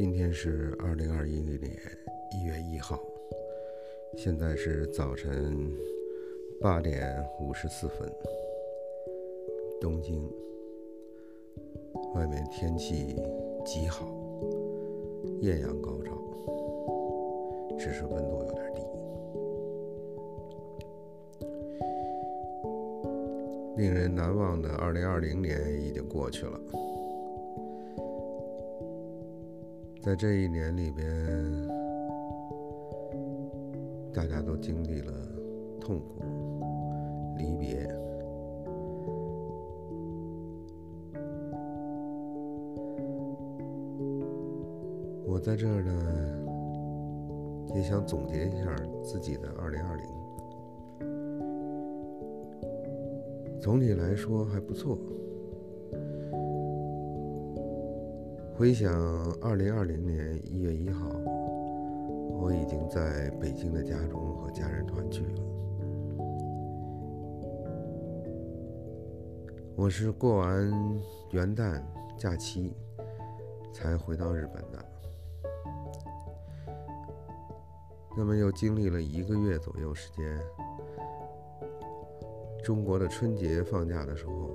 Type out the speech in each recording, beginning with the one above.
今天是二零二一年一月一号，现在是早晨八点五十四分，东京，外面天气极好，艳阳高照，只是温度有点低。令人难忘的二零二零年已经过去了。在这一年里边，大家都经历了痛苦、离别。我在这儿呢，也想总结一下自己的二零二零。总体来说还不错。回想二零二零年一月一号，我已经在北京的家中和家人团聚了。我是过完元旦假期才回到日本的，那么又经历了一个月左右时间。中国的春节放假的时候，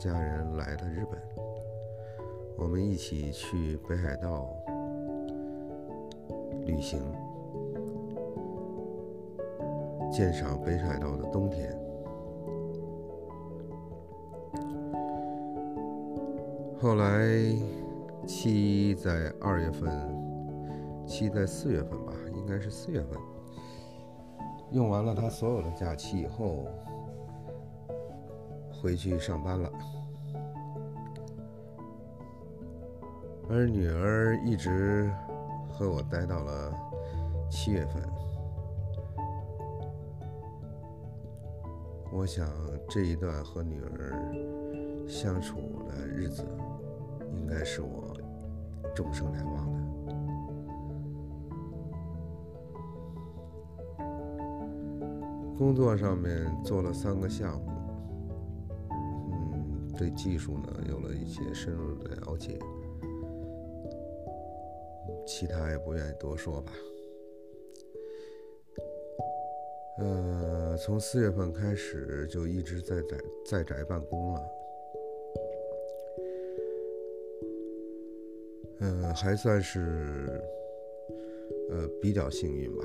家人来了日本。我们一起去北海道旅行，鉴赏北海道的冬天。后来七在二月份，七在四月份吧，应该是四月份，用完了他所有的假期以后，回去上班了。而女儿一直和我待到了七月份，我想这一段和女儿相处的日子，应该是我终生难忘的。工作上面做了三个项目，嗯，对技术呢有了一些深入的了解。其他也不愿意多说吧。呃，从四月份开始就一直在在在宅办公了。嗯，还算是呃比较幸运吧。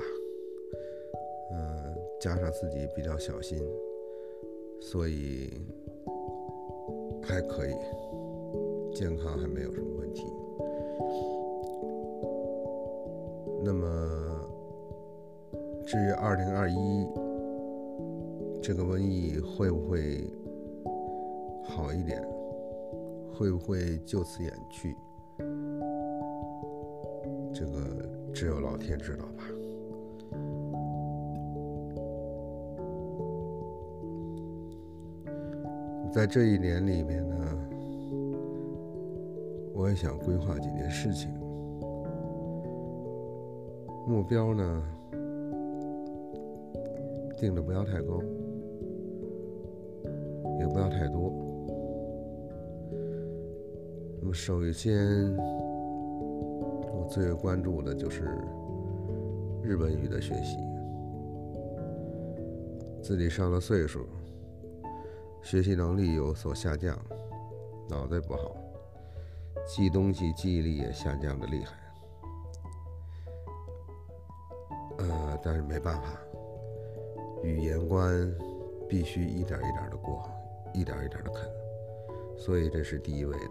嗯，加上自己比较小心，所以还可以，健康还没有什么问题。那么，至于二零二一这个瘟疫会不会好一点，会不会就此远去，这个只有老天知道吧。在这一年里面呢，我也想规划几件事情。目标呢，定的不要太高，也不要太多。那么首先，我最关注的就是日本语的学习。自己上了岁数，学习能力有所下降，脑袋不好，记东西记忆力也下降的厉害。但是没办法，语言关必须一点一点的过，一点一点的啃，所以这是第一位的。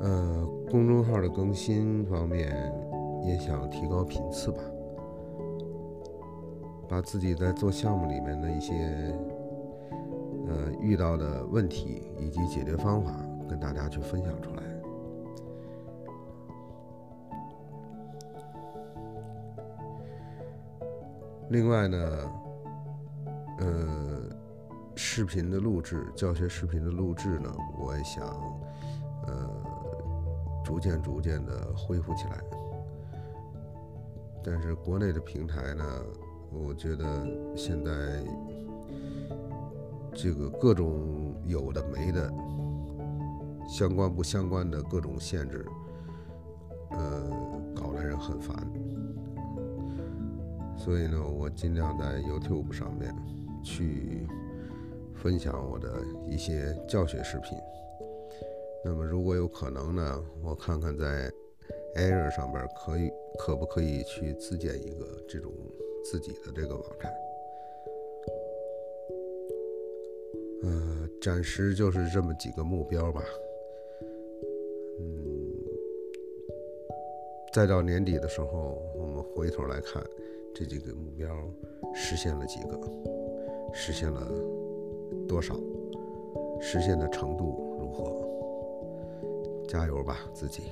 呃，公众号的更新方面也想提高频次吧，把自己在做项目里面的一些呃遇到的问题以及解决方法跟大家去分享出来。另外呢，呃，视频的录制，教学视频的录制呢，我也想，呃，逐渐逐渐的恢复起来。但是国内的平台呢，我觉得现在这个各种有的没的，相关不相关的各种限制，呃，搞得人很烦。所以呢，我尽量在 YouTube 上面去分享我的一些教学视频。那么，如果有可能呢，我看看在 Air 上边可以可不可以去自建一个这种自己的这个网站。呃，暂时就是这么几个目标吧。嗯，再到年底的时候，我们回头来看这几个目标实现了几个，实现了多少，实现的程度如何。加油吧，自己。